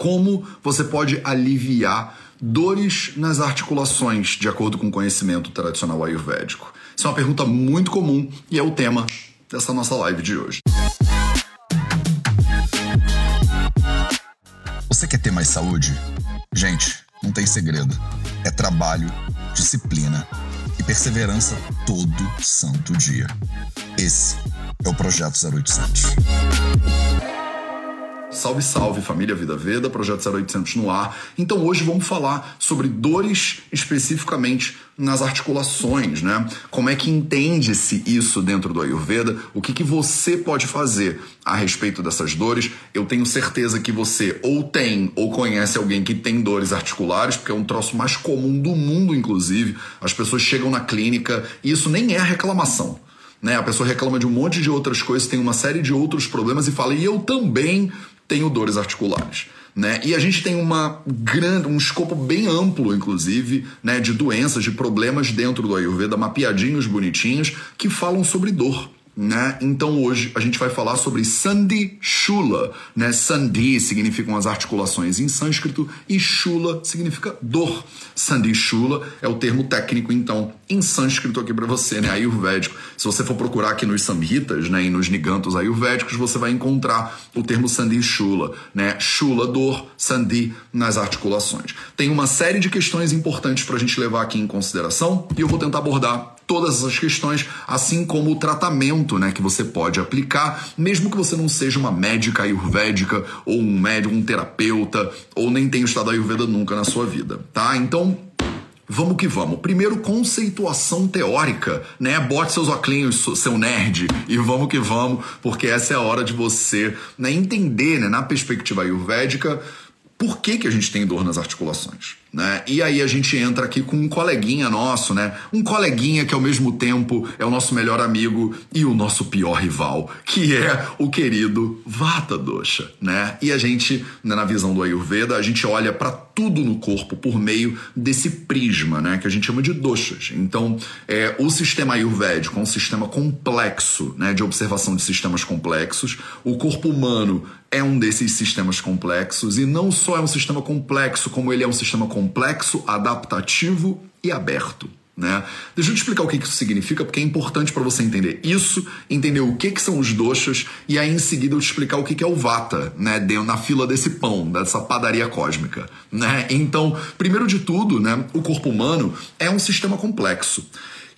Como você pode aliviar dores nas articulações, de acordo com o conhecimento tradicional ayurvédico? Isso é uma pergunta muito comum e é o tema dessa nossa live de hoje. Você quer ter mais saúde? Gente, não tem segredo. É trabalho, disciplina e perseverança todo santo dia. Esse é o Projeto 0800. Salve, salve, família Vida Veda, Projeto 0800 no ar. Então hoje vamos falar sobre dores especificamente nas articulações, né? Como é que entende-se isso dentro do Ayurveda? O que, que você pode fazer a respeito dessas dores? Eu tenho certeza que você ou tem ou conhece alguém que tem dores articulares, porque é um troço mais comum do mundo, inclusive. As pessoas chegam na clínica e isso nem é reclamação. Né? A pessoa reclama de um monte de outras coisas, tem uma série de outros problemas e fala, e eu também tenho dores articulares. Né? E a gente tem uma grande, um escopo bem amplo, inclusive, né, de doenças, de problemas dentro do Ayurveda, mapeadinhos bonitinhos, que falam sobre dor. Né? Então hoje a gente vai falar sobre Sandhi Shula. Né? Sandhi significam as articulações em sânscrito e Shula significa dor. Sandhi Shula é o termo técnico, então, em sânscrito aqui para você, né? ayurvédico. Se você for procurar aqui nos samhitas né? e nos nigantos ayurvédicos, você vai encontrar o termo Sandhi Shula. Né? Shula, dor, Sandhi nas articulações. Tem uma série de questões importantes para a gente levar aqui em consideração e eu vou tentar abordar todas essas questões, assim como o tratamento né, que você pode aplicar, mesmo que você não seja uma médica ayurvédica ou um médico, um terapeuta, ou nem tenha estudado ayurveda nunca na sua vida, tá? Então, Vamos que vamos. Primeiro, conceituação teórica, né? Bote seus óculos, seu nerd, e vamos que vamos, porque essa é a hora de você né, entender, né, na perspectiva ayurvédica, por que, que a gente tem dor nas articulações. Né? E aí a gente entra aqui com um coleguinha nosso, né? Um coleguinha que ao mesmo tempo é o nosso melhor amigo e o nosso pior rival, que é o querido Vata Dosha, né? E a gente, né, na visão do Ayurveda, a gente olha para tudo no corpo por meio desse prisma, né? Que a gente chama de doshas. Então, é, o sistema ayurvédico é um sistema complexo, né? De observação de sistemas complexos. O corpo humano é um desses sistemas complexos e não só é um sistema complexo, como ele é um sistema complexo complexo, adaptativo e aberto. Né? Deixa eu te explicar o que isso significa, porque é importante para você entender isso, entender o que, que são os doshas, e aí em seguida eu te explicar o que, que é o vata, né? na fila desse pão, dessa padaria cósmica. Né? Então, primeiro de tudo, né, o corpo humano é um sistema complexo.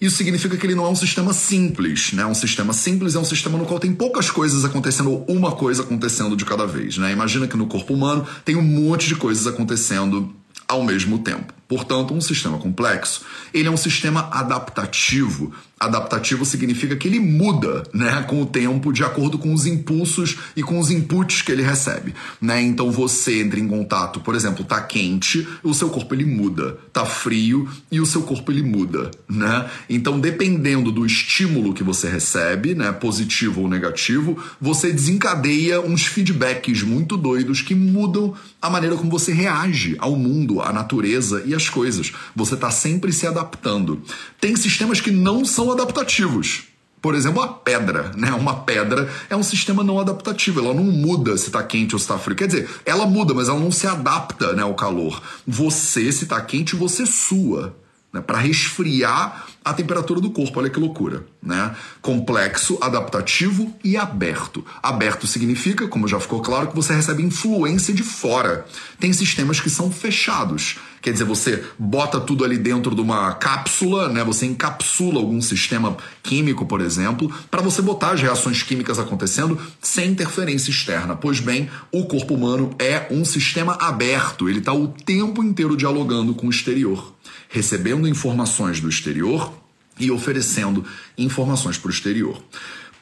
Isso significa que ele não é um sistema simples, né? Um sistema simples é um sistema no qual tem poucas coisas acontecendo ou uma coisa acontecendo de cada vez, né? Imagina que no corpo humano tem um monte de coisas acontecendo ao mesmo tempo. Portanto, um sistema complexo, ele é um sistema adaptativo. Adaptativo significa que ele muda, né, com o tempo, de acordo com os impulsos e com os inputs que ele recebe, né? Então você entra em contato, por exemplo, tá quente, o seu corpo ele muda, tá frio e o seu corpo ele muda, né? Então, dependendo do estímulo que você recebe, né, positivo ou negativo, você desencadeia uns feedbacks muito doidos que mudam a maneira como você reage ao mundo, à natureza e às coisas. Você está sempre se adaptando. Tem sistemas que não são adaptativos. Por exemplo, a pedra, né? Uma pedra é um sistema não adaptativo, ela não muda se está quente ou se está frio. Quer dizer, ela muda, mas ela não se adapta né, ao calor. Você, se está quente, você sua né, para resfriar a temperatura do corpo. Olha que loucura, né? Complexo, adaptativo e aberto. Aberto significa, como já ficou claro, que você recebe influência de fora. Tem sistemas que são fechados. Quer dizer, você bota tudo ali dentro de uma cápsula, né? Você encapsula algum sistema químico, por exemplo, para você botar as reações químicas acontecendo sem interferência externa. Pois bem, o corpo humano é um sistema aberto. Ele está o tempo inteiro dialogando com o exterior recebendo informações do exterior e oferecendo informações para o exterior.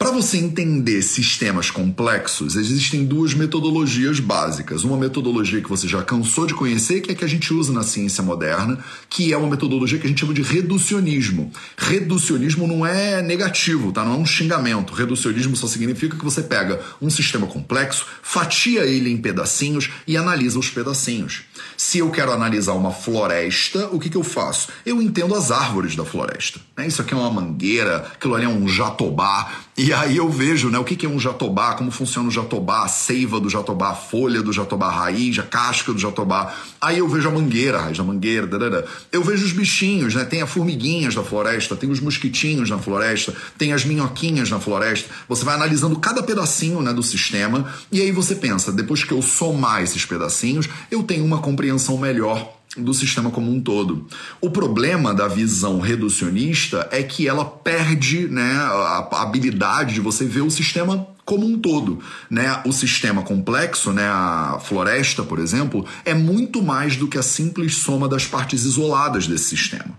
Para você entender sistemas complexos, existem duas metodologias básicas. Uma metodologia que você já cansou de conhecer, que é a que a gente usa na ciência moderna, que é uma metodologia que a gente chama de reducionismo. Reducionismo não é negativo, tá? Não é um xingamento. Reducionismo só significa que você pega um sistema complexo, fatia ele em pedacinhos e analisa os pedacinhos. Se eu quero analisar uma floresta, o que, que eu faço? Eu entendo as árvores da floresta. Né? Isso aqui é uma mangueira, aquilo ali é um jatobá, e E aí eu vejo, né, o que é um jatobá, como funciona o jatobá, a seiva do jatobá, a folha do jatobá, a raiz, a casca do jatobá. Aí eu vejo a mangueira, a raiz da mangueira, dadada. eu vejo os bichinhos, né? Tem as formiguinhas da floresta, tem os mosquitinhos na floresta, tem as minhoquinhas na floresta. Você vai analisando cada pedacinho, né, do sistema e aí você pensa, depois que eu somar esses pedacinhos, eu tenho uma compreensão melhor do sistema como um todo. O problema da visão reducionista é que ela perde né, a habilidade de você ver o sistema como um todo, né? O sistema complexo, né, a floresta, por exemplo, é muito mais do que a simples soma das partes isoladas desse sistema.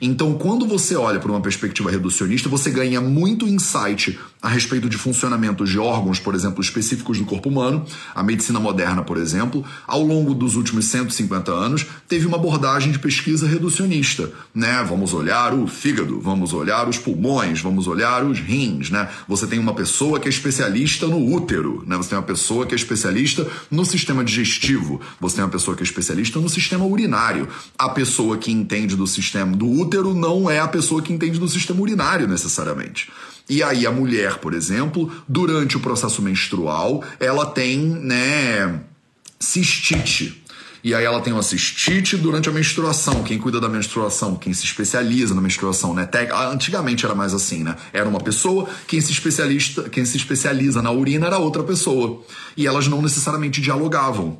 Então, quando você olha por uma perspectiva reducionista, você ganha muito insight a respeito de funcionamentos de órgãos, por exemplo, específicos do corpo humano. A medicina moderna, por exemplo, ao longo dos últimos 150 anos, teve uma abordagem de pesquisa reducionista, né? Vamos olhar o fígado, vamos olhar os pulmões, vamos olhar os rins, né? Você tem uma pessoa que é especialista no útero, né? Você tem uma pessoa que é especialista no sistema digestivo, você tem uma pessoa que é especialista no sistema urinário. A pessoa que entende do sistema do útero não é a pessoa que entende do sistema urinário necessariamente. E aí a mulher, por exemplo, durante o processo menstrual, ela tem, né, cistite. E aí ela tem uma cistite durante a menstruação. Quem cuida da menstruação, quem se especializa na menstruação, né? Antigamente era mais assim, né? Era uma pessoa, quem se especialista, quem se especializa na urina era outra pessoa. E elas não necessariamente dialogavam.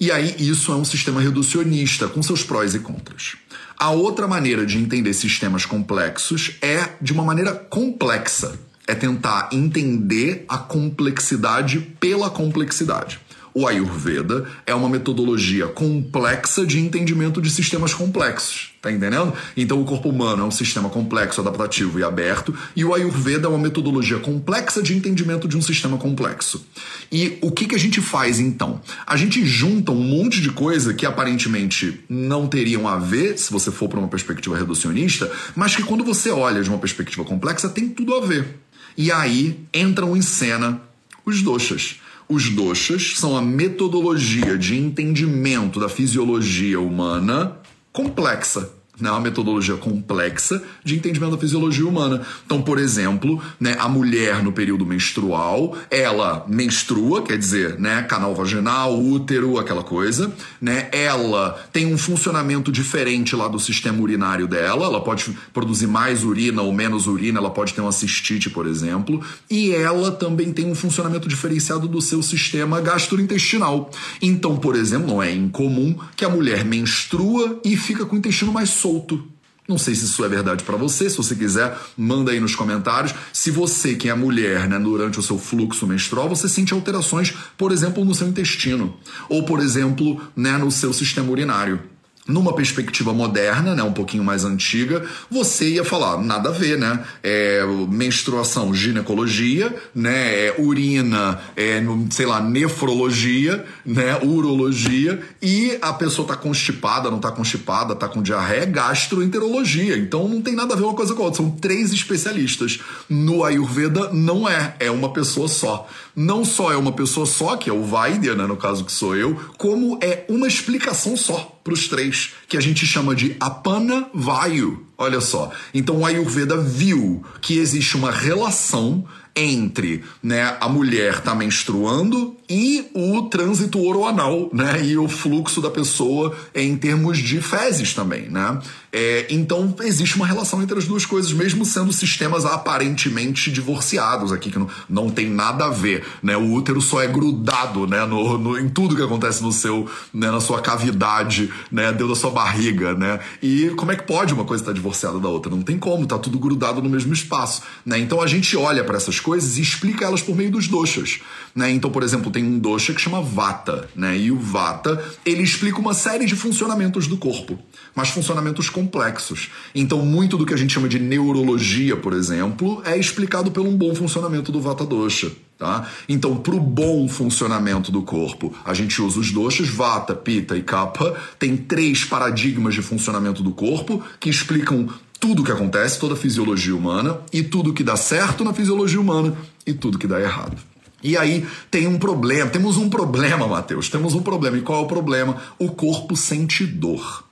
E aí isso é um sistema reducionista, com seus prós e contras. A outra maneira de entender sistemas complexos é de uma maneira complexa. É tentar entender a complexidade pela complexidade. O Ayurveda é uma metodologia complexa de entendimento de sistemas complexos. Tá entendendo? Então o corpo humano é um sistema complexo, adaptativo e aberto, e o Ayurveda é uma metodologia complexa de entendimento de um sistema complexo. E o que, que a gente faz então? A gente junta um monte de coisa que aparentemente não teriam a ver se você for para uma perspectiva reducionista, mas que quando você olha de uma perspectiva complexa tem tudo a ver. E aí entram em cena os doshas. Os doshas são a metodologia de entendimento da fisiologia humana complexa né, uma metodologia complexa de entendimento da fisiologia humana. Então, por exemplo, né, a mulher no período menstrual, ela menstrua, quer dizer, né, canal vaginal, útero, aquela coisa, né? Ela tem um funcionamento diferente lá do sistema urinário dela, ela pode produzir mais urina ou menos urina, ela pode ter uma cistite, por exemplo, e ela também tem um funcionamento diferenciado do seu sistema gastrointestinal. Então, por exemplo, não é incomum que a mulher menstrua e fica com o intestino mais solto. Não sei se isso é verdade para você. Se você quiser, manda aí nos comentários. Se você, que é mulher, né, durante o seu fluxo menstrual, você sente alterações, por exemplo, no seu intestino, ou por exemplo, né, no seu sistema urinário numa perspectiva moderna, né, um pouquinho mais antiga, você ia falar nada a ver, né? É, menstruação, ginecologia, né? É, urina, é, sei lá, nefrologia, né? Urologia e a pessoa tá constipada, não tá constipada, tá com diarreia, gastroenterologia. Então não tem nada a ver uma coisa com a outra. São três especialistas. No Ayurveda não é, é uma pessoa só. Não só é uma pessoa só, que é o Vaidya, né, no caso que sou eu, como é uma explicação só para os três, que a gente chama de Apana Vayu. Olha só. Então o Ayurveda viu que existe uma relação entre né, a mulher tá menstruando e o trânsito oroanal, né, e o fluxo da pessoa em termos de fezes também, né? É, então existe uma relação entre as duas coisas, mesmo sendo sistemas aparentemente divorciados aqui, que não, não tem nada a ver, né? O útero só é grudado, né, no, no em tudo que acontece no seu, né, na sua cavidade, né, dentro da sua barriga, né? E como é que pode uma coisa estar divorciada da outra? Não tem como, tá tudo grudado no mesmo espaço, né? Então a gente olha para essas coisas e explica elas por meio dos doshas. Né? Então, por exemplo, tem um dosha que chama Vata, né? E o Vata, ele explica uma série de funcionamentos do corpo, mas funcionamentos complexos. Então, muito do que a gente chama de neurologia, por exemplo, é explicado pelo bom funcionamento do Vata dosha. Tá? Então, para o bom funcionamento do corpo, a gente usa os doshas Vata, Pitta e Kapha. Tem três paradigmas de funcionamento do corpo que explicam tudo que acontece, toda a fisiologia humana, e tudo que dá certo na fisiologia humana e tudo que dá errado. E aí tem um problema, temos um problema, Mateus, temos um problema. E qual é o problema? O corpo sente dor.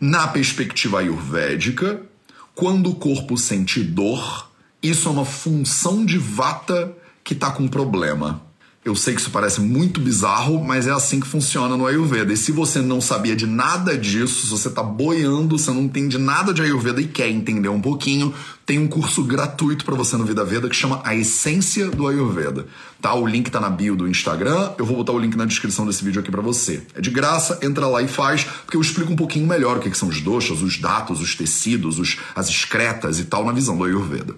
Na perspectiva ayurvédica, quando o corpo sente dor, Isso é uma função de vata que está com problema. Eu sei que isso parece muito bizarro, mas é assim que funciona no Ayurveda. E se você não sabia de nada disso, se você está boiando, você não entende nada de Ayurveda e quer entender um pouquinho, tem um curso gratuito para você no Vida Veda que chama A Essência do Ayurveda. Tá? O link tá na bio do Instagram, eu vou botar o link na descrição desse vídeo aqui para você. É de graça, entra lá e faz, porque eu explico um pouquinho melhor o que, que são os doshas, os datos, os tecidos, os, as excretas e tal na visão do Ayurveda.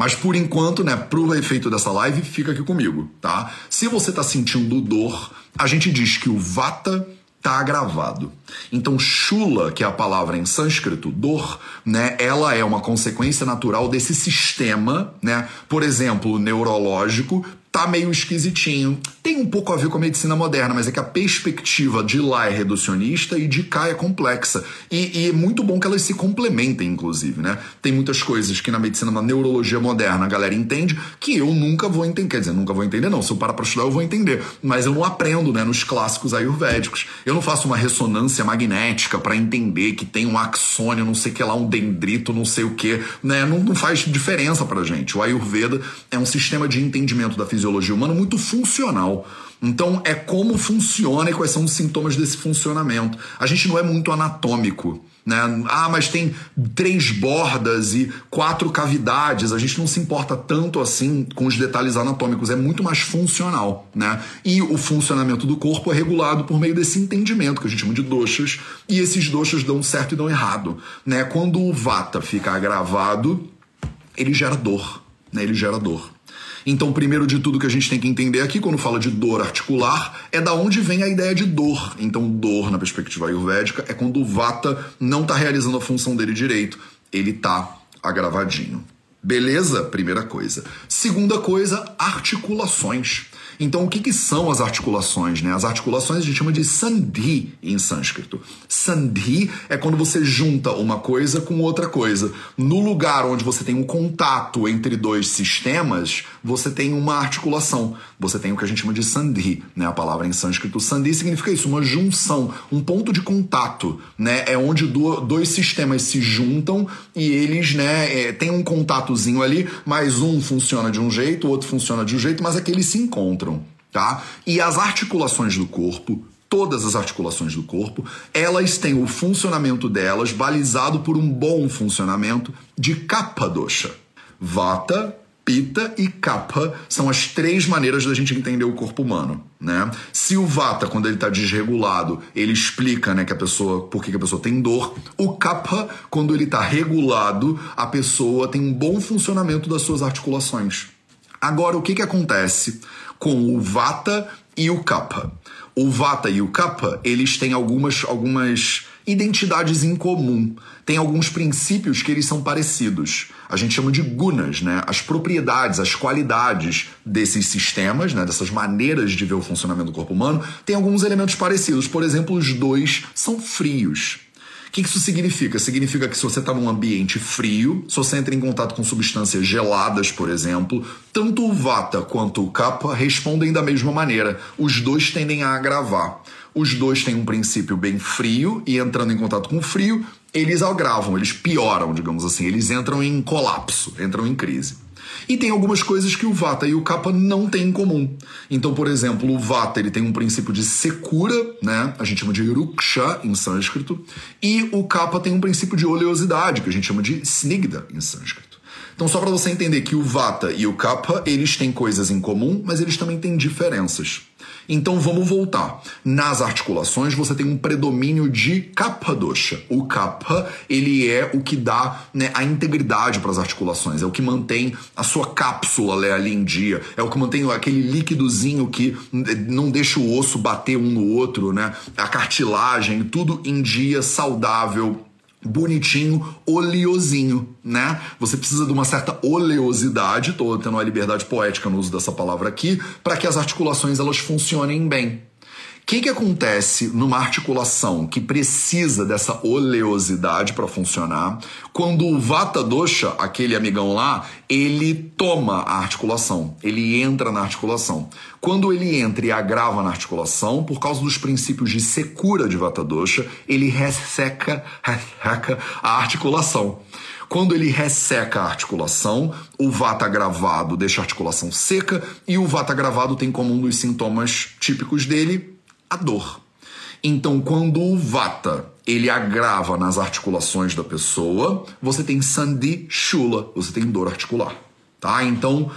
Mas por enquanto, né, pro efeito dessa live, fica aqui comigo, tá? Se você tá sentindo dor, a gente diz que o vata tá agravado. Então, chula, que é a palavra em sânscrito, dor, né, ela é uma consequência natural desse sistema, né? Por exemplo, neurológico, tá meio esquisitinho. Tem um pouco a ver com a medicina moderna, mas é que a perspectiva de lá é reducionista e de cá é complexa. E, e, é muito bom que elas se complementem, inclusive, né? Tem muitas coisas que na medicina, na neurologia moderna, a galera entende que eu nunca vou entender. Quer dizer, nunca vou entender, não. Se eu parar pra estudar, eu vou entender. Mas eu não aprendo, né, nos clássicos ayurvédicos. Eu não faço uma ressonância magnética para entender que tem um axônio, não sei o que lá, um dendrito, não sei o que, né? Não, não faz diferença pra gente. O Ayurveda é um sistema de entendimento da fisiologia fisiologia humana muito funcional. Então, é como funciona e quais são os sintomas desse funcionamento. A gente não é muito anatômico. Né? Ah, mas tem três bordas e quatro cavidades. A gente não se importa tanto assim com os detalhes anatômicos, é muito mais funcional. Né? E o funcionamento do corpo é regulado por meio desse entendimento que a gente chama de doxas, e esses doxas dão certo e dão errado. Né? Quando o vata fica agravado, ele gera dor. Né? Ele gera dor. Então, primeiro de tudo que a gente tem que entender aqui, quando fala de dor articular, é da onde vem a ideia de dor. Então, dor, na perspectiva ayurvédica, é quando o vata não está realizando a função dele direito, ele está agravadinho. Beleza? Primeira coisa. Segunda coisa, articulações. Então, o que, que, são as articulações? Né? As articulações a gente chama de sandhi em sânscrito. Sandhi é quando você junta uma coisa com outra coisa. No lugar onde você tem um contato entre dois sistemas, você tem uma articulação. Você tem o que a gente chama de sandhi, né? A palavra em sânscrito sandhi significa isso, uma junção, um ponto de contato, né? É onde dois sistemas se juntam e eles, né, é, tem um contatozinho ali, mas um funciona de um jeito, o outro funciona de um jeito, mas aqueles se encontram tá? E as articulações do corpo, todas as articulações do corpo, elas têm o funcionamento delas balizado por um bom funcionamento de kapha dosha. Vata, Pitta e Kapha são as três maneiras da gente entender o corpo humano, né? Se o Vata, quando ele está desregulado, ele explica, né, que a pessoa, por que a pessoa tem dor. O Kapha, quando ele está regulado, a pessoa tem um bom funcionamento das suas articulações. Agora, o que que acontece com o Vata e o Kapha. O Vata e o Kapha, eles têm algumas, algumas identidades em comum. Tem alguns princípios que eles são parecidos. A gente chama de gunas, né? As propriedades, as qualidades desses sistemas, né? dessas maneiras de ver o funcionamento do corpo humano, tem alguns elementos parecidos. Por exemplo, os dois são frios. O que isso significa? Significa que se você está num ambiente frio, se você entra em contato com substâncias geladas, por exemplo, tanto o Vata quanto o Kapha respondem da mesma maneira. Os dois tendem a agravar. Os dois têm um princípio bem frio e entrando em contato com o frio, eles agravam, eles pioram, digamos assim, eles entram em colapso, entram em crise. E tem algumas coisas que o Vata e o Kapha não têm em comum. Então, por exemplo, o Vata ele tem um princípio de secura, né? A gente chama de Ruksha em sânscrito, e o Kapha tem um princípio de oleosidade, que a gente chama de Snigda em sânscrito. Então, só para você entender que o Vata e o Kapha, eles têm coisas em comum, mas eles também têm diferenças. Então vamos voltar. Nas articulações você tem um predomínio de kapha dosha. O kapha, ele é o que dá né, a integridade para as articulações, é o que mantém a sua cápsula né, ali em dia, é o que mantém aquele líquidozinho que não deixa o osso bater um no outro, né? A cartilagem, tudo em dia saudável bonitinho, oleosinho, né? Você precisa de uma certa oleosidade, tô tendo uma liberdade poética no uso dessa palavra aqui, para que as articulações elas funcionem bem. Que, que acontece numa articulação que precisa dessa oleosidade para funcionar quando o Vata Dosha, aquele amigão lá, ele toma a articulação, ele entra na articulação. Quando ele entra e agrava na articulação, por causa dos princípios de secura de Vata Dosha, ele resseca, resseca a articulação. Quando ele resseca a articulação, o vata gravado deixa a articulação seca e o vata gravado tem como um dos sintomas típicos dele a dor. Então, quando o vata ele agrava nas articulações da pessoa, você tem sandhi shula, você tem dor articular, tá? Então,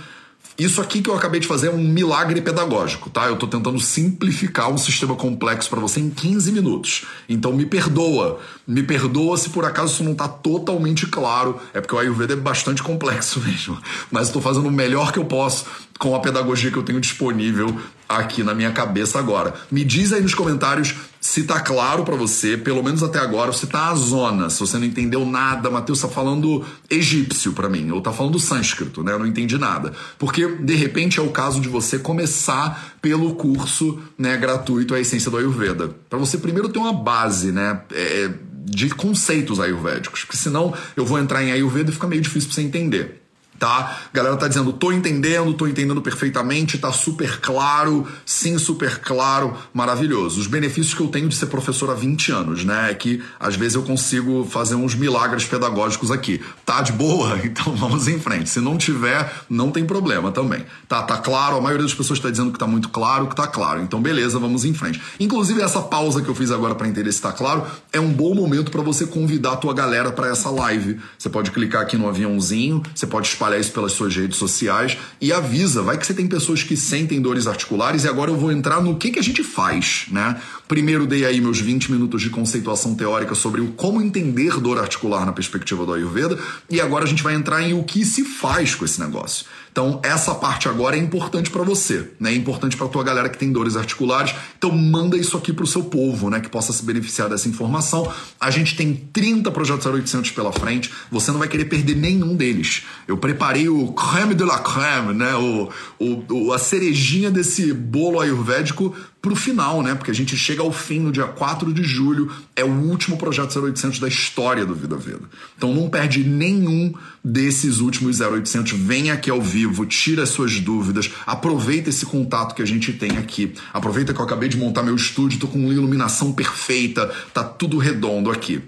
isso aqui que eu acabei de fazer é um milagre pedagógico, tá? Eu tô tentando simplificar um sistema complexo para você em 15 minutos. Então me perdoa. Me perdoa se por acaso isso não tá totalmente claro. É porque o Ayurveda é bastante complexo mesmo. Mas tô fazendo o melhor que eu posso com a pedagogia que eu tenho disponível aqui na minha cabeça agora. Me diz aí nos comentários se tá claro para você, pelo menos até agora, se tá a zona, se você não entendeu nada, Matheus tá falando egípcio para mim, ou tá falando sânscrito, né? Eu não entendi nada. Porque de repente é o caso de você começar pelo curso, né, gratuito a essência do Ayurveda. Para você primeiro ter uma base, né, é, de conceitos ayurvédicos, porque senão eu vou entrar em Ayurveda e fica meio difícil para você entender tá? A galera tá dizendo, tô entendendo, tô entendendo perfeitamente, tá super claro, sim, super claro, maravilhoso. Os benefícios que eu tenho de ser professor há 20 anos, né? É que às vezes eu consigo fazer uns milagres pedagógicos aqui. Tá de boa? Então vamos em frente. Se não tiver, não tem problema também. Tá, tá claro, a maioria das pessoas está dizendo que tá muito claro, que tá claro. Então beleza, vamos em frente. Inclusive essa pausa que eu fiz agora para entender se tá claro, é um bom momento para você convidar a tua galera para essa live. Você pode clicar aqui no aviãozinho, você pode espalhar isso pelas suas redes sociais e avisa, vai que você tem pessoas que sentem dores articulares e agora eu vou entrar no que, que a gente faz, né? Primeiro dei aí meus 20 minutos de conceituação teórica sobre o como entender dor articular na perspectiva do Ayurveda e agora a gente vai entrar em o que se faz com esse negócio. Então, essa parte agora é importante para você, né? É importante para tua galera que tem dores articulares. Então, manda isso aqui pro seu povo, né, que possa se beneficiar dessa informação. A gente tem 30 projetos 0800 pela frente. Você não vai querer perder nenhum deles. Eu preparei o creme de la creme, né? O, o, a cerejinha desse bolo ayurvédico pro final, né? Porque a gente chega ao fim no dia 4 de julho, é o último projeto 0800 da história do Vida Veda. Então não perde nenhum desses últimos 0800, vem aqui ao vivo, tira as suas dúvidas, aproveita esse contato que a gente tem aqui. Aproveita que eu acabei de montar meu estúdio, tô com iluminação perfeita, tá tudo redondo aqui.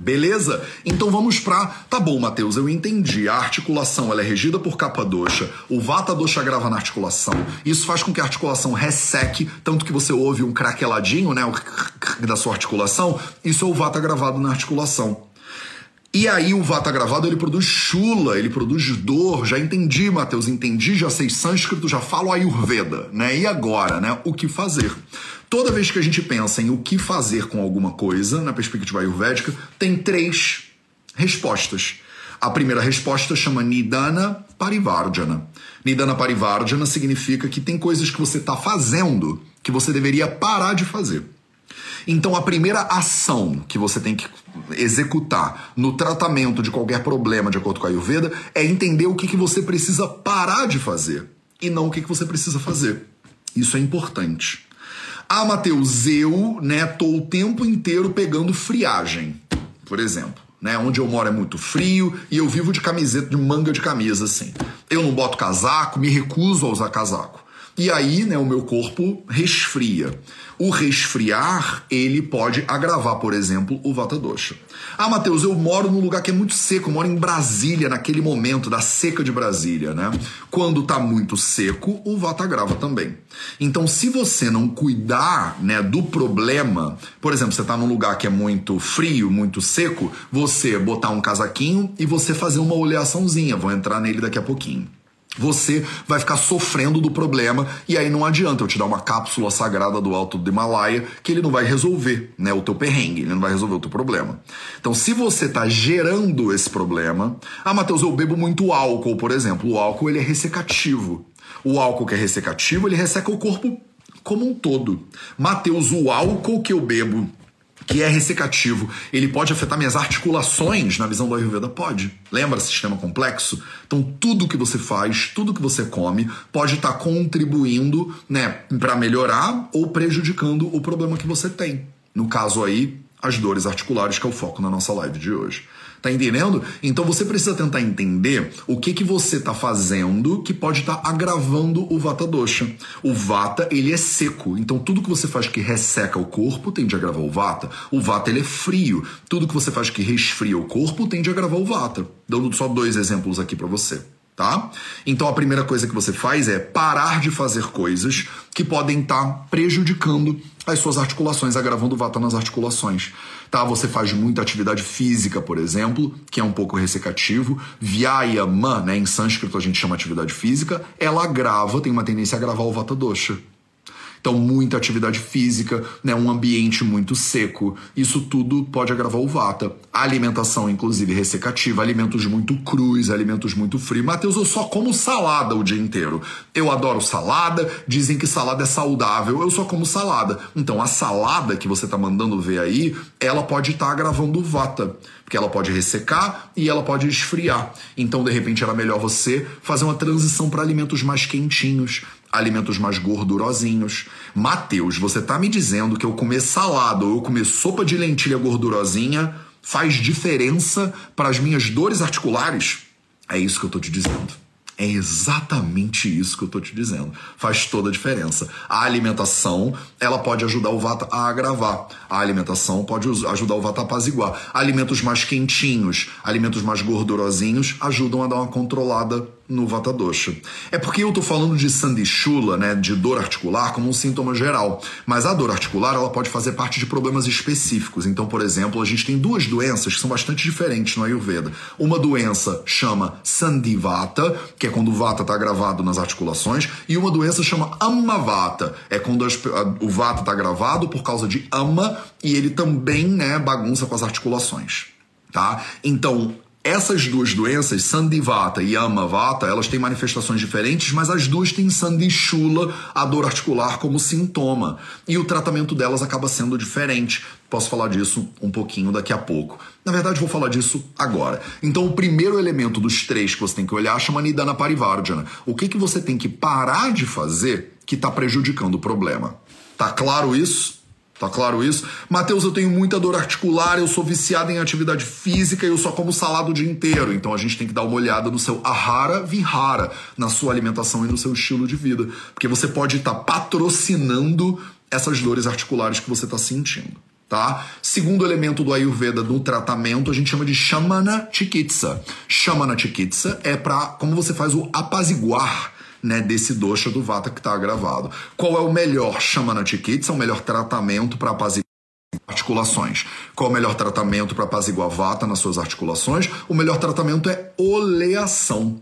Beleza? Então vamos pra. Tá bom, Matheus, eu entendi. A articulação ela é regida por capa doxa, o vata doxa grava na articulação. Isso faz com que a articulação resseque, tanto que você ouve um craqueladinho, né? O da sua articulação. Isso é o vata gravado na articulação. E aí o vata gravado ele produz chula, ele produz dor. Já entendi, Matheus, entendi, já sei sânscrito, já falo ayurveda, né? E agora, né? O que fazer? Toda vez que a gente pensa em o que fazer com alguma coisa, na perspectiva ayurvédica, tem três respostas. A primeira resposta chama Nidana Parivardhana. Nidana Parivardhana significa que tem coisas que você está fazendo que você deveria parar de fazer. Então, a primeira ação que você tem que executar no tratamento de qualquer problema, de acordo com a Ayurveda, é entender o que, que você precisa parar de fazer e não o que, que você precisa fazer. Isso é importante. Ah, Matheus, eu, né, tô o tempo inteiro pegando friagem, por exemplo. Né, onde eu moro é muito frio e eu vivo de camiseta, de manga de camisa, assim. Eu não boto casaco, me recuso a usar casaco. E aí, né, o meu corpo resfria. O resfriar, ele pode agravar, por exemplo, o Vata Dosha. Ah, Matheus, eu moro num lugar que é muito seco, eu moro em Brasília, naquele momento da seca de Brasília, né? Quando tá muito seco, o Vata agrava também. Então, se você não cuidar, né, do problema, por exemplo, você tá num lugar que é muito frio, muito seco, você botar um casaquinho e você fazer uma oleaçãozinha, vou entrar nele daqui a pouquinho você vai ficar sofrendo do problema e aí não adianta eu te dar uma cápsula sagrada do alto do Himalaia que ele não vai resolver, né, o teu perrengue, ele não vai resolver o teu problema. Então, se você está gerando esse problema, ah, Matheus, eu bebo muito álcool, por exemplo. O álcool ele é ressecativo. O álcool que é ressecativo, ele resseca o corpo como um todo. Matheus, o álcool que eu bebo que é ressecativo, ele pode afetar minhas articulações na visão do Ayurveda? Pode. Lembra sistema complexo? Então, tudo que você faz, tudo que você come, pode estar tá contribuindo né, para melhorar ou prejudicando o problema que você tem. No caso aí, as dores articulares, que é o foco na nossa live de hoje. Tá entendendo? Então você precisa tentar entender o que que você tá fazendo que pode estar tá agravando o vata dosha. O vata, ele é seco. Então tudo que você faz que resseca o corpo tende a agravar o vata. O vata ele é frio. Tudo que você faz que resfria o corpo tende a agravar o vata. Dando só dois exemplos aqui para você tá? Então a primeira coisa que você faz é parar de fazer coisas que podem estar tá prejudicando as suas articulações, agravando o vata nas articulações. Tá? Você faz muita atividade física, por exemplo, que é um pouco ressecativo. Vyayama, né, em sânscrito a gente chama atividade física, ela agrava, tem uma tendência a agravar o vata dosha. Então, muita atividade física, né, um ambiente muito seco, isso tudo pode agravar o vata. A alimentação, inclusive, ressecativa, alimentos muito crus, alimentos muito frios. Matheus, eu só como salada o dia inteiro. Eu adoro salada, dizem que salada é saudável, eu só como salada. Então, a salada que você está mandando ver aí, ela pode estar tá agravando o vata porque ela pode ressecar e ela pode esfriar. Então, de repente, era melhor você fazer uma transição para alimentos mais quentinhos, alimentos mais gordurosinhos. Mateus, você tá me dizendo que eu comer salada ou eu comer sopa de lentilha gordurosinha faz diferença para as minhas dores articulares? É isso que eu tô te dizendo. É exatamente isso que eu estou te dizendo. Faz toda a diferença. A alimentação, ela pode ajudar o vata a agravar. A alimentação pode ajudar o vata a apaziguar. Alimentos mais quentinhos, alimentos mais gordurosinhos ajudam a dar uma controlada no Vata Dosha. É porque eu tô falando de Sandishula, né, de dor articular, como um sintoma geral. Mas a dor articular, ela pode fazer parte de problemas específicos. Então, por exemplo, a gente tem duas doenças que são bastante diferentes no Ayurveda. Uma doença chama Sandivata, que é quando o Vata está gravado nas articulações, e uma doença chama Amavata, é quando as, a, o Vata está gravado por causa de Ama e ele também, né, bagunça com as articulações. Tá? Então, essas duas doenças, Sandivata e Amavata, elas têm manifestações diferentes, mas as duas têm Sandishula, a dor articular, como sintoma. E o tratamento delas acaba sendo diferente. Posso falar disso um pouquinho daqui a pouco. Na verdade, vou falar disso agora. Então, o primeiro elemento dos três que você tem que olhar chama Nidana Parivardhana. O que, que você tem que parar de fazer que está prejudicando o problema? Tá claro isso? Tá claro isso? Mateus, eu tenho muita dor articular, eu sou viciado em atividade física e eu só como salada o dia inteiro. Então a gente tem que dar uma olhada no seu ahara vihara, na sua alimentação e no seu estilo de vida. Porque você pode estar tá patrocinando essas dores articulares que você está sentindo. Tá? Segundo elemento do Ayurveda do tratamento, a gente chama de Shamana Chikitsa. Shamana Chikitsa é para como você faz o apaziguar né, desse dosha do vata que está agravado. Qual é o melhor Shamana Chikitsa, o melhor tratamento para apaziguar articulações. Qual é o melhor tratamento para apaziguar vata nas suas articulações? O melhor tratamento é oleação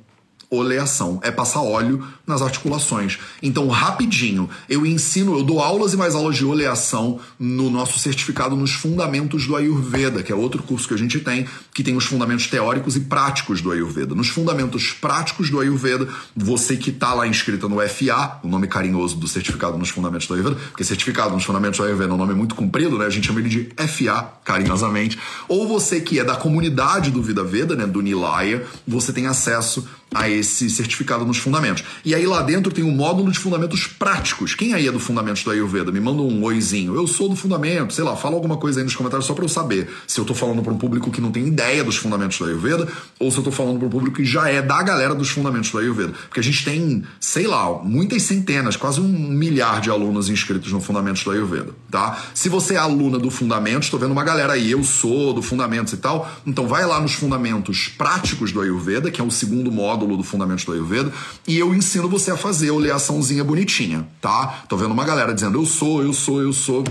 oleação, é passar óleo nas articulações. Então, rapidinho, eu ensino, eu dou aulas e mais aulas de oleação no nosso certificado nos fundamentos do Ayurveda, que é outro curso que a gente tem, que tem os fundamentos teóricos e práticos do Ayurveda. Nos fundamentos práticos do Ayurveda, você que está lá inscrita no FA, o nome carinhoso do certificado nos fundamentos do Ayurveda, porque certificado nos fundamentos do Ayurveda é um nome muito comprido, né? A gente chama ele de FA, carinhosamente. Ou você que é da comunidade do Vida Veda, né, do Nilaya, você tem acesso a esse certificado nos fundamentos. E aí lá dentro tem um módulo de fundamentos práticos. Quem aí é do fundamentos do Ayurveda? Me manda um oizinho. Eu sou do fundamento, sei lá, fala alguma coisa aí nos comentários só para eu saber se eu tô falando para um público que não tem ideia dos fundamentos do Ayurveda ou se eu tô falando para um público que já é da galera dos fundamentos do Ayurveda. Porque a gente tem, sei lá, muitas centenas, quase um milhar de alunos inscritos no fundamentos do Ayurveda, tá? Se você é aluna do fundamentos, tô vendo uma galera aí, eu sou do fundamentos e tal, então vai lá nos fundamentos práticos do Ayurveda, que é o segundo módulo módulo do Fundamentos do Ayurveda, e eu ensino você a fazer a oleaçãozinha bonitinha, tá? Tô vendo uma galera dizendo eu sou, eu sou, eu sou.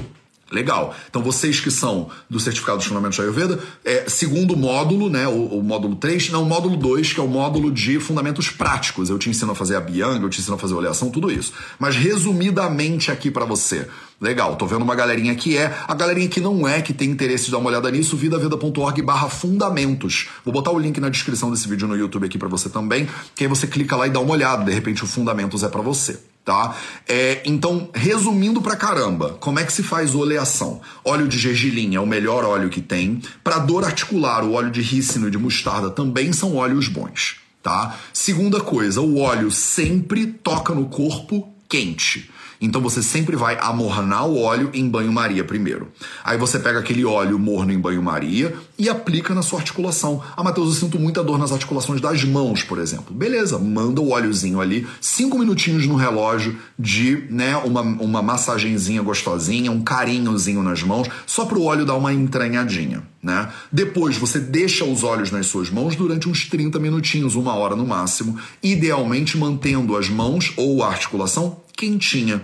Legal. Então, vocês que são do Certificado dos Fundamentos da Ayurveda, é, segundo módulo, né, o, o, módulo 3, não, o módulo 2, que é o módulo de fundamentos práticos. Eu te ensino a fazer a bianga, eu te ensino a fazer a oleação, tudo isso. Mas, resumidamente aqui para você. Legal, tô vendo uma galerinha que é, a galerinha que não é, que tem interesse de dar uma olhada nisso, vidaveda.org barra fundamentos. Vou botar o link na descrição desse vídeo no YouTube aqui para você também, que aí você clica lá e dá uma olhada, de repente o Fundamentos é para você tá? É, então, resumindo pra caramba, como é que se faz oleação? Óleo de gergelim é o melhor óleo que tem. Para dor articular, o óleo de rícino e de mostarda também são óleos bons, tá? Segunda coisa, o óleo sempre toca no corpo quente. Então você sempre vai amornar o óleo em banho-maria primeiro. Aí você pega aquele óleo morno em banho-maria e aplica na sua articulação. Ah, Matheus, eu sinto muita dor nas articulações das mãos, por exemplo. Beleza, manda o óleozinho ali, cinco minutinhos no relógio de né, uma, uma massagenzinha gostosinha, um carinhozinho nas mãos, só para o óleo dar uma entranhadinha. Né? Depois você deixa os olhos nas suas mãos durante uns 30 minutinhos, uma hora no máximo, idealmente mantendo as mãos ou a articulação quentinha.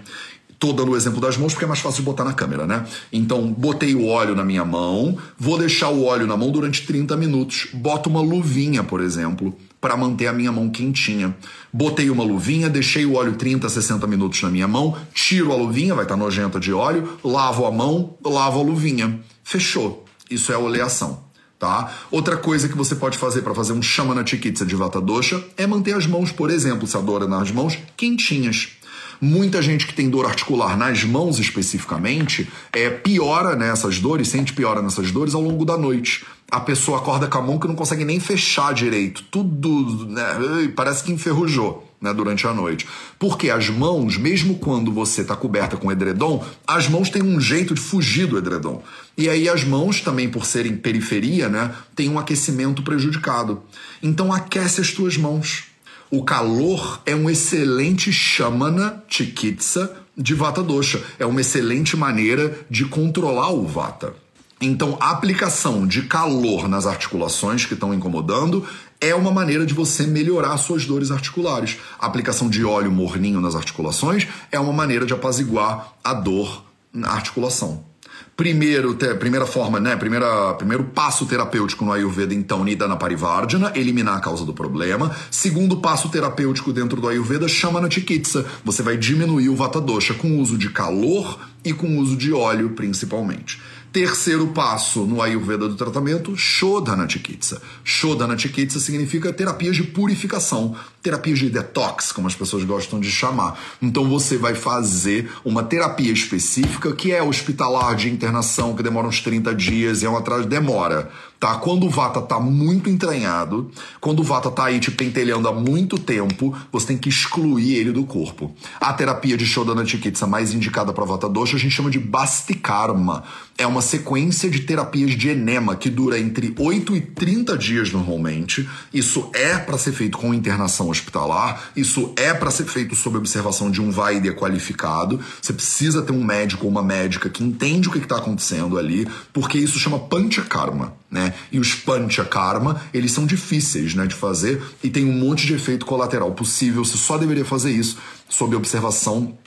Tô dando o exemplo das mãos porque é mais fácil botar na câmera, né? Então, botei o óleo na minha mão, vou deixar o óleo na mão durante 30 minutos. Boto uma luvinha, por exemplo, para manter a minha mão quentinha. Botei uma luvinha, deixei o óleo 30, 60 minutos na minha mão, tiro a luvinha, vai estar tá nojenta de óleo, lavo a mão, lavo a luvinha. Fechou. Isso é oleação. Tá? Outra coisa que você pode fazer para fazer um chama na de vata dosha é manter as mãos, por exemplo, se adora nas mãos, quentinhas. Muita gente que tem dor articular nas mãos especificamente é piora nessas dores, sente piora nessas dores ao longo da noite. A pessoa acorda com a mão que não consegue nem fechar direito, tudo né, parece que enferrujou. Né, durante a noite. Porque as mãos, mesmo quando você está coberta com edredom, as mãos têm um jeito de fugir do edredom. E aí as mãos, também por serem periferia, né, têm um aquecimento prejudicado. Então aquece as tuas mãos. O calor é um excelente shamana chikitsa de vata dosha. É uma excelente maneira de controlar o vata. Então, a aplicação de calor nas articulações que estão incomodando é uma maneira de você melhorar suas dores articulares. A aplicação de óleo morninho nas articulações é uma maneira de apaziguar a dor na articulação. Primeiro, te, primeira forma, né? Primeira, primeiro passo terapêutico no Ayurveda, então, Nidana Parivardhana, eliminar a causa do problema. Segundo passo terapêutico dentro do Ayurveda, Shamana Chikitsa. Você vai diminuir o Vata Dosha com uso de calor e com uso de óleo, principalmente. Terceiro passo no Ayurveda do tratamento, Shodhana Chikitsa. Shodhana Chikitsa significa terapias de purificação, terapias de detox, como as pessoas gostam de chamar. Então você vai fazer uma terapia específica que é hospitalar de internação, que demora uns 30 dias e é uma atrás demora tá? Quando o vata tá muito entranhado, quando o vata tá aí te pentelhando há muito tempo, você tem que excluir ele do corpo. A terapia de Shodhana Chikitsa mais indicada para vata dosha a gente chama de Bastikarma. É uma sequência de terapias de enema que dura entre 8 e 30 dias normalmente. Isso é para ser feito com internação hospitalar, isso é para ser feito sob observação de um Vaidya qualificado. Você precisa ter um médico ou uma médica que entende o que está acontecendo ali, porque isso chama Panchakarma né? E os panchakarma, eles são difíceis, né, de fazer e tem um monte de efeito colateral possível. Você só deveria fazer isso sob observação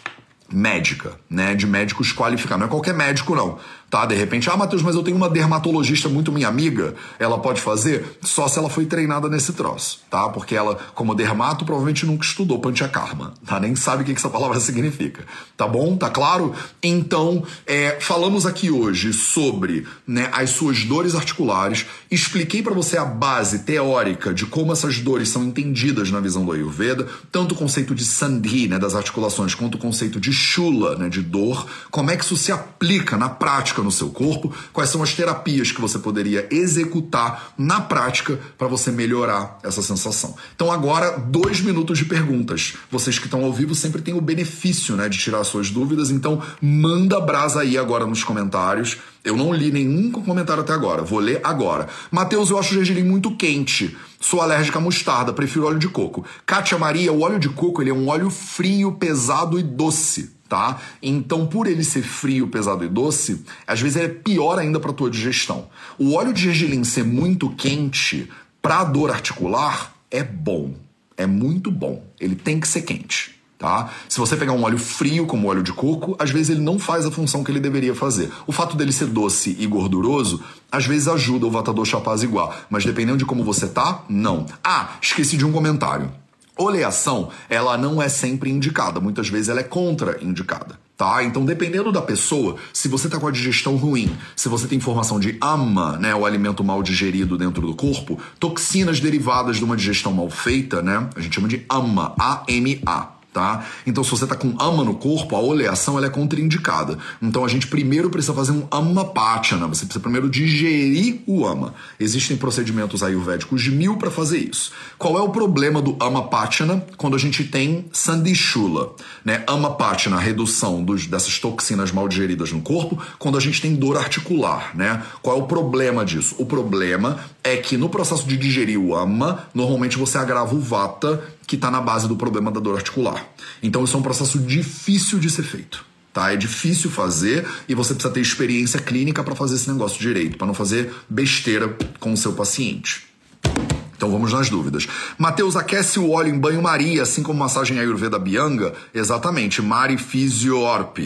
médica, né, de médicos qualificados. Não é qualquer médico não tá? De repente, ah, Matheus, mas eu tenho uma dermatologista muito minha amiga, ela pode fazer só se ela foi treinada nesse troço, tá? Porque ela, como dermato, provavelmente nunca estudou panchakarma, tá? Nem sabe o que essa palavra significa, tá bom? Tá claro? Então, é, falamos aqui hoje sobre né, as suas dores articulares, expliquei para você a base teórica de como essas dores são entendidas na visão do Ayurveda, tanto o conceito de sandhi, né, das articulações, quanto o conceito de shula, né, de dor, como é que isso se aplica na prática no seu corpo, quais são as terapias que você poderia executar na prática para você melhorar essa sensação. Então, agora, dois minutos de perguntas. Vocês que estão ao vivo sempre têm o benefício né, de tirar suas dúvidas, então manda brasa aí agora nos comentários. Eu não li nenhum comentário até agora, vou ler agora. Matheus, eu acho o gergelim muito quente. Sou alérgica à mostarda, prefiro óleo de coco. Kátia Maria, o óleo de coco ele é um óleo frio, pesado e doce tá? Então, por ele ser frio, pesado e doce, às vezes é pior ainda para tua digestão. O óleo de gergelim ser muito quente para dor articular é bom, é muito bom. Ele tem que ser quente. Tá? Se você pegar um óleo frio como óleo de coco, às vezes ele não faz a função que ele deveria fazer. O fato dele ser doce e gorduroso, às vezes ajuda o vatador chapaz igual, mas dependendo de como você tá, não. Ah, esqueci de um comentário. Oleação, ela não é sempre indicada, muitas vezes ela é contraindicada. Tá? Então, dependendo da pessoa, se você tá com a digestão ruim, se você tem formação de ama, né, o alimento mal digerido dentro do corpo, toxinas derivadas de uma digestão mal feita, né, a gente chama de ama, A-M-A tá? Então, se você tá com ama no corpo, a oleação ela é contraindicada. Então, a gente primeiro precisa fazer um ama pátina. Você precisa primeiro digerir o ama. Existem procedimentos ayurvédicos de mil para fazer isso. Qual é o problema do ama pátina quando a gente tem sandishula, né? Ama pátina, a redução dos, dessas toxinas mal digeridas no corpo, quando a gente tem dor articular, né? Qual é o problema disso? O problema é que no processo de digerir o ama, normalmente você agrava o vata, que está na base do problema da dor articular. Então isso é um processo difícil de ser feito. Tá? É difícil fazer e você precisa ter experiência clínica para fazer esse negócio direito, para não fazer besteira com o seu paciente. Então vamos nas dúvidas. Mateus aquece o óleo em banho-maria, assim como massagem Ayurveda Bianga? Exatamente, Mari Physiorp.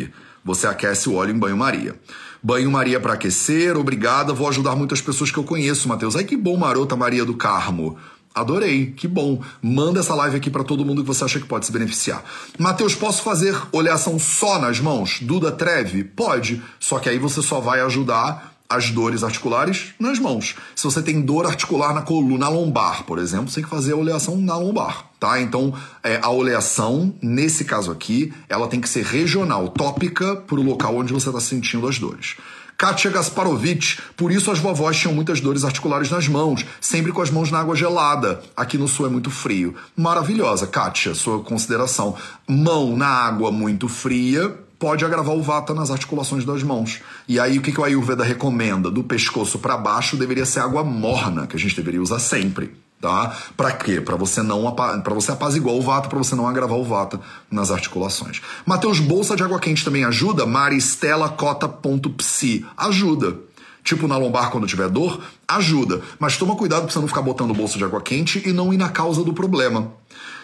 Você aquece o óleo em banho-maria. Banho-maria para aquecer, obrigada, vou ajudar muitas pessoas que eu conheço, Mateus. Ai que bom, marota Maria do Carmo. Adorei, que bom. Manda essa live aqui para todo mundo que você acha que pode se beneficiar. Mateus, posso fazer oleação só nas mãos? Duda Treve? Pode, só que aí você só vai ajudar as dores articulares nas mãos. Se você tem dor articular na coluna lombar, por exemplo, você tem que fazer a oleação na lombar, tá? Então, é, a oleação, nesse caso aqui, ela tem que ser regional, tópica para o local onde você está sentindo as dores. Katia Gasparovich, por isso as vovós tinham muitas dores articulares nas mãos, sempre com as mãos na água gelada. Aqui no sul é muito frio. Maravilhosa, Katia, sua consideração. Mão na água muito fria, pode agravar o vata nas articulações das mãos. E aí o que, que o Ayurveda recomenda? Do pescoço para baixo deveria ser água morna, que a gente deveria usar sempre tá? Para quê? Para você não para você apaziguar o vata, para você não agravar o vata nas articulações. Mateus bolsa de água quente também ajuda? Maristela cota.psi ajuda. Tipo na lombar quando tiver dor, ajuda. Mas toma cuidado para você não ficar botando bolsa de água quente e não ir na causa do problema.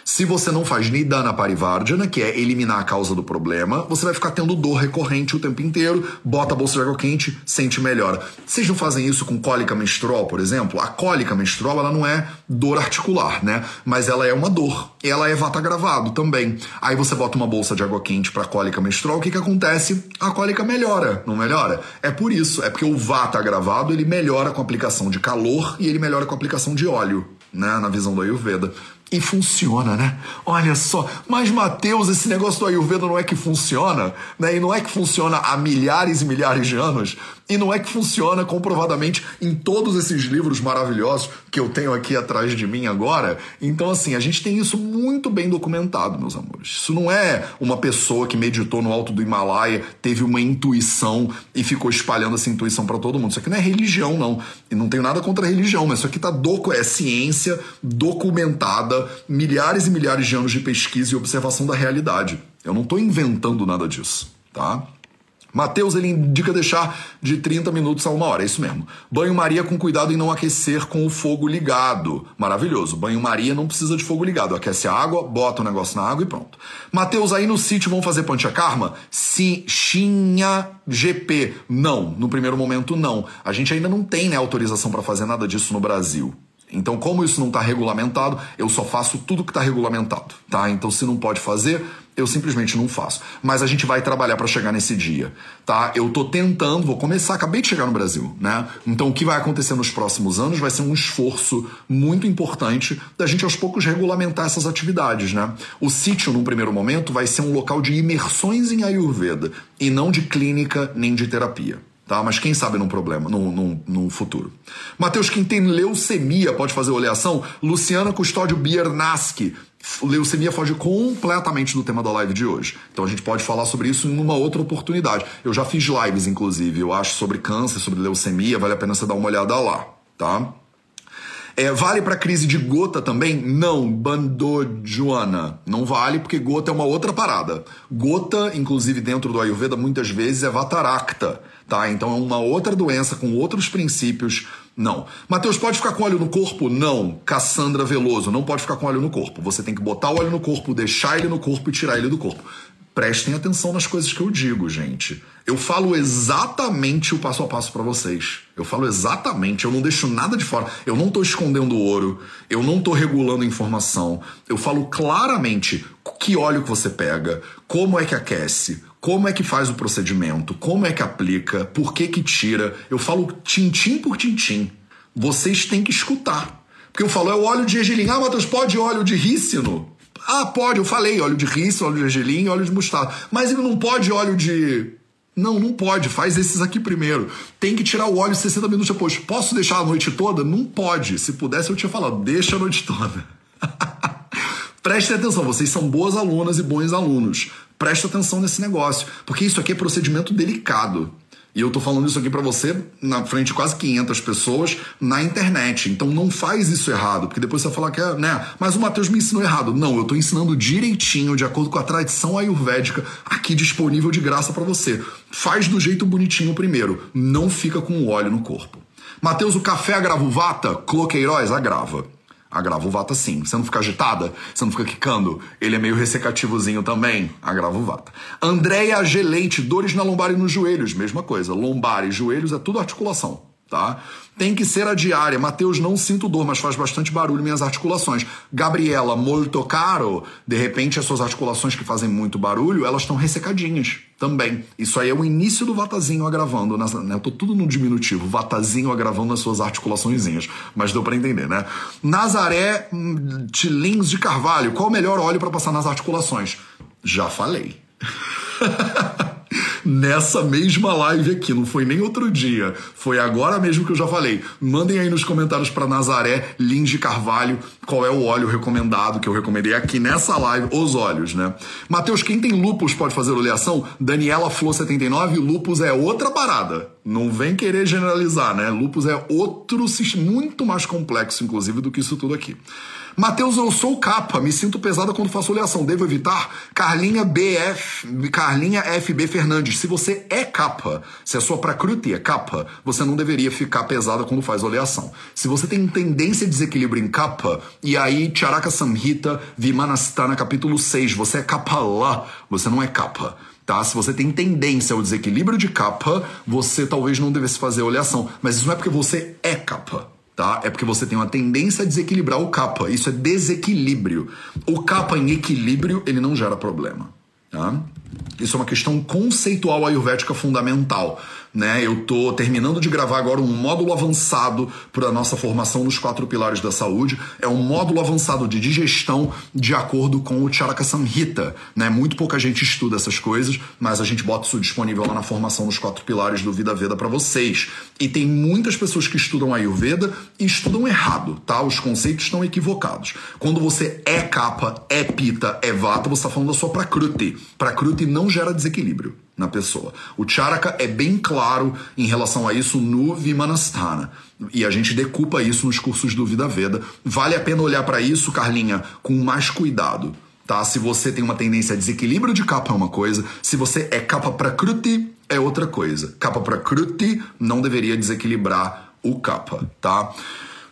Se você não faz Nidana Parivardhana, que é eliminar a causa do problema, você vai ficar tendo dor recorrente o tempo inteiro, bota a bolsa de água quente, sente melhor. Vocês não fazem isso com cólica menstrual, por exemplo? A cólica menstrual, ela não é dor articular, né? Mas ela é uma dor. Ela é vata gravado também. Aí você bota uma bolsa de água quente para cólica menstrual, o que que acontece? A cólica melhora, não melhora? É por isso, é porque o vata gravado, ele melhora com a aplicação de calor e ele melhora com a aplicação de óleo, né, na visão do Ayurveda. E funciona, né? Olha só, mas Mateus, esse negócio do Ayurveda não é que funciona, né? E não é que funciona há milhares e milhares de anos, e não é que funciona comprovadamente em todos esses livros maravilhosos que eu tenho aqui atrás de mim agora. Então, assim, a gente tem isso muito bem documentado, meus amores. Isso não é uma pessoa que meditou no alto do Himalaia, teve uma intuição e ficou espalhando essa intuição para todo mundo. Isso aqui não é religião, não. E não tenho nada contra religião, mas isso aqui tá docu é ciência documentada, milhares e milhares de anos de pesquisa e observação da realidade. Eu não estou inventando nada disso, tá? Mateus ele indica deixar de 30 minutos a uma hora, é isso mesmo. Banho-maria com cuidado em não aquecer com o fogo ligado. Maravilhoso. Banho-maria não precisa de fogo ligado. Aquece a água, bota o negócio na água e pronto. Mateus, aí no sítio vão fazer panchakarma? Sim, xinha GP. Não, no primeiro momento não. A gente ainda não tem né, autorização para fazer nada disso no Brasil. Então, como isso não está regulamentado, eu só faço tudo que está regulamentado, tá? Então, se não pode fazer, eu simplesmente não faço. Mas a gente vai trabalhar para chegar nesse dia, tá? Eu tô tentando, vou começar, acabei de chegar no Brasil, né? Então, o que vai acontecer nos próximos anos vai ser um esforço muito importante da gente aos poucos regulamentar essas atividades, né? O sítio, num primeiro momento, vai ser um local de imersões em Ayurveda e não de clínica nem de terapia tá? Mas quem sabe num problema, no, no, no futuro. Matheus, quem tem leucemia pode fazer oleação? Luciana Custódio Biernaski. Leucemia foge completamente do tema da live de hoje. Então a gente pode falar sobre isso em uma outra oportunidade. Eu já fiz lives, inclusive, eu acho, sobre câncer, sobre leucemia, vale a pena você dar uma olhada lá, tá? É, vale para crise de gota também? Não, bandojuana. Não vale porque gota é uma outra parada. Gota, inclusive dentro do Ayurveda, muitas vezes é vataracta tá? Então é uma outra doença com outros princípios. Não. Mateus, pode ficar com óleo no corpo? Não. Cassandra Veloso, não pode ficar com óleo no corpo. Você tem que botar o óleo no corpo, deixar ele no corpo e tirar ele do corpo. Prestem atenção nas coisas que eu digo, gente. Eu falo exatamente o passo a passo para vocês. Eu falo exatamente, eu não deixo nada de fora. Eu não tô escondendo ouro, eu não tô regulando informação. Eu falo claramente que óleo que você pega, como é que aquece, como é que faz o procedimento, como é que aplica, por que que tira. Eu falo tintim por tintim. Vocês têm que escutar. Porque eu falo, é o óleo de gergelim. Ah, Matheus, pode óleo de rícino? Ah, pode, eu falei, óleo de rícino, óleo de gergelim, óleo de mostarda. Mas ele não pode óleo de não, não pode. Faz esses aqui primeiro. Tem que tirar o óleo 60 minutos depois. Posso deixar a noite toda? Não pode. Se pudesse, eu tinha falado, deixa a noite toda. Prestem atenção, vocês são boas alunas e bons alunos. Presta atenção nesse negócio, porque isso aqui é procedimento delicado. E eu tô falando isso aqui para você na frente de quase 500 pessoas na internet. Então não faz isso errado, porque depois você vai falar que é, né? Mas o Matheus me ensinou errado. Não, eu tô ensinando direitinho, de acordo com a tradição ayurvédica, aqui disponível de graça para você. Faz do jeito bonitinho primeiro, não fica com óleo no corpo. Matheus, o café agrava o vata? Cloqueiroz agrava. Agrava o vata sim. Você não fica agitada? Você não fica quicando? Ele é meio ressecativozinho também. Agrava o vata. Andréia Geleite, dores na lombar e nos joelhos. Mesma coisa. Lombar e joelhos é tudo articulação tá? Tem que ser a diária. Mateus, não sinto dor, mas faz bastante barulho minhas articulações. Gabriela, molto caro. De repente, as suas articulações que fazem muito barulho, elas estão ressecadinhas também. Isso aí é o início do vatazinho agravando. Nas, né? Eu tô tudo no diminutivo. Vatazinho agravando as suas articulações. Mas deu para entender, né? Nazaré hum, Tilins de Carvalho. Qual o melhor óleo para passar nas articulações? Já falei. nessa mesma live aqui, não foi nem outro dia, foi agora mesmo que eu já falei. Mandem aí nos comentários para Nazaré, Lins de Carvalho, qual é o óleo recomendado que eu recomendei aqui nessa live, os óleos, né? Matheus, quem tem lupus pode fazer oleação? Daniela Flor 79, lupus é outra parada. Não vem querer generalizar, né? Lupus é outro muito mais complexo, inclusive, do que isso tudo aqui. Matheus, eu sou capa, me sinto pesada quando faço oleação. Devo evitar? Carlinha BF, Carlinha FB Fernandes. Se você é capa, se a sua prakriti é capa, você não deveria ficar pesada quando faz oleação. Se você tem tendência a desequilíbrio em capa, e aí Charaka Samhita Vimanastana capítulo 6, você é capa lá, você não é capa. Tá? Se você tem tendência ao desequilíbrio de capa, você talvez não devesse fazer oleação. Mas isso não é porque você é capa tá? É porque você tem uma tendência a desequilibrar o capa. Isso é desequilíbrio. O capa em equilíbrio, ele não gera problema, tá? Isso é uma questão conceitual ayurvédica fundamental né? Eu tô terminando de gravar agora um módulo avançado para a nossa formação nos quatro pilares da saúde. É um módulo avançado de digestão de acordo com o Charaka Samhita, né? Muito pouca gente estuda essas coisas, mas a gente bota isso disponível lá na formação dos quatro pilares do Vida Veda para vocês. E tem muitas pessoas que estudam Ayurveda e estudam errado, tá? Os conceitos estão equivocados. Quando você é capa, é pita, é vata, você está falando da sua prakruti. Prakruti não gera desequilíbrio na pessoa. O Charaka é bem claro em relação a isso no Vimanasthana. E a gente decupa isso nos cursos do Vida Veda. Vale a pena olhar para isso, Carlinha, com mais cuidado. Tá? Se você tem uma tendência a desequilíbrio de capa é uma coisa, se você é capa kruti é outra coisa. Capa kruti não deveria desequilibrar o capa, tá?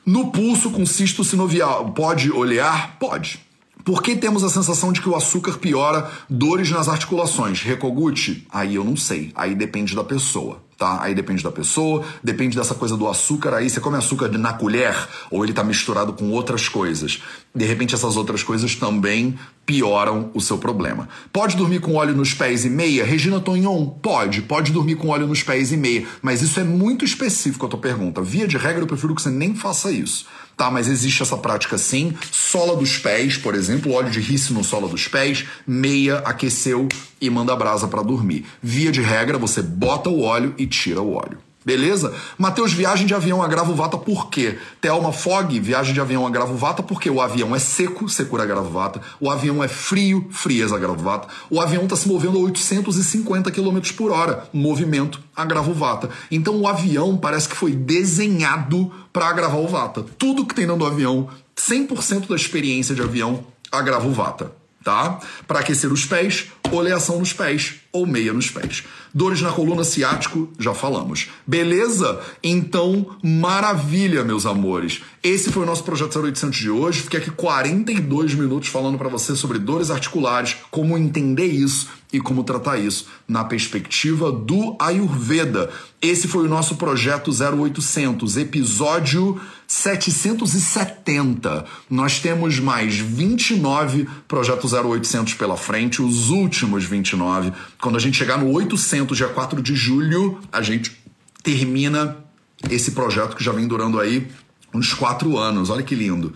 No pulso com cisto sinovial, pode olhar? Pode. Por que temos a sensação de que o açúcar piora dores nas articulações? Recoguchi? Aí eu não sei. Aí depende da pessoa tá? Aí depende da pessoa, depende dessa coisa do açúcar. Aí você come açúcar na colher ou ele tá misturado com outras coisas. De repente essas outras coisas também pioram o seu problema. Pode dormir com óleo nos pés e meia? Regina Tonhon? Pode. Pode dormir com óleo nos pés e meia. Mas isso é muito específico a tua pergunta. Via de regra, eu prefiro que você nem faça isso. Tá, mas existe essa prática sim. Sola dos pés, por exemplo, óleo de rícino no sola dos pés, meia, aqueceu e manda brasa para dormir. Via de regra, você bota o óleo e tira o óleo. Beleza? Mateus, viagem de avião agravo vata por quê? Thelma Fog, viagem de avião agravo vata porque o avião é seco, secura agravo vata. O avião é frio, frieza agravo vata. O avião está se movendo a 850 km por hora, movimento agravo vata. Então o avião parece que foi desenhado para agravar o vata. Tudo que tem dentro do avião, 100% da experiência de avião, agrava o vata tá? Para aquecer os pés, oleação nos pés ou meia nos pés. Dores na coluna ciático, já falamos. Beleza? Então, maravilha, meus amores. Esse foi o nosso projeto 0800 de hoje. Fiquei aqui 42 minutos falando para você sobre dores articulares, como entender isso e como tratar isso na perspectiva do Ayurveda. Esse foi o nosso projeto 0800, episódio 770. Nós temos mais 29 projetos 0800 pela frente, os últimos 29. Quando a gente chegar no 800, dia 4 de julho, a gente termina esse projeto que já vem durando aí uns quatro anos. Olha que lindo.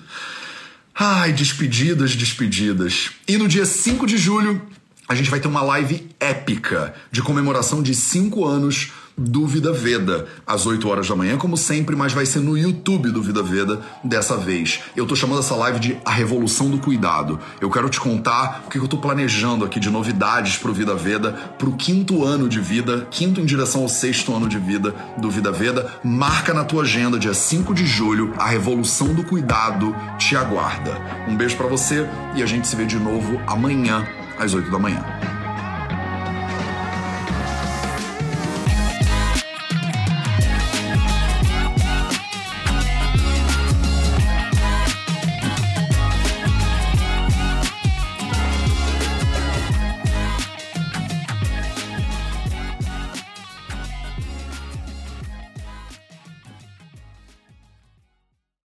Ai, despedidas, despedidas. E no dia 5 de julho, a gente vai ter uma live épica de comemoração de 5 anos do Vida Veda, às 8 horas da manhã, como sempre, mas vai ser no YouTube do Vida Veda dessa vez. Eu tô chamando essa live de A Revolução do Cuidado. Eu quero te contar o que eu tô planejando aqui de novidades pro Vida Veda, pro quinto ano de vida, quinto em direção ao sexto ano de vida do Vida Veda. Marca na tua agenda, dia 5 de julho, A Revolução do Cuidado te aguarda. Um beijo para você e a gente se vê de novo amanhã, às 8 da manhã.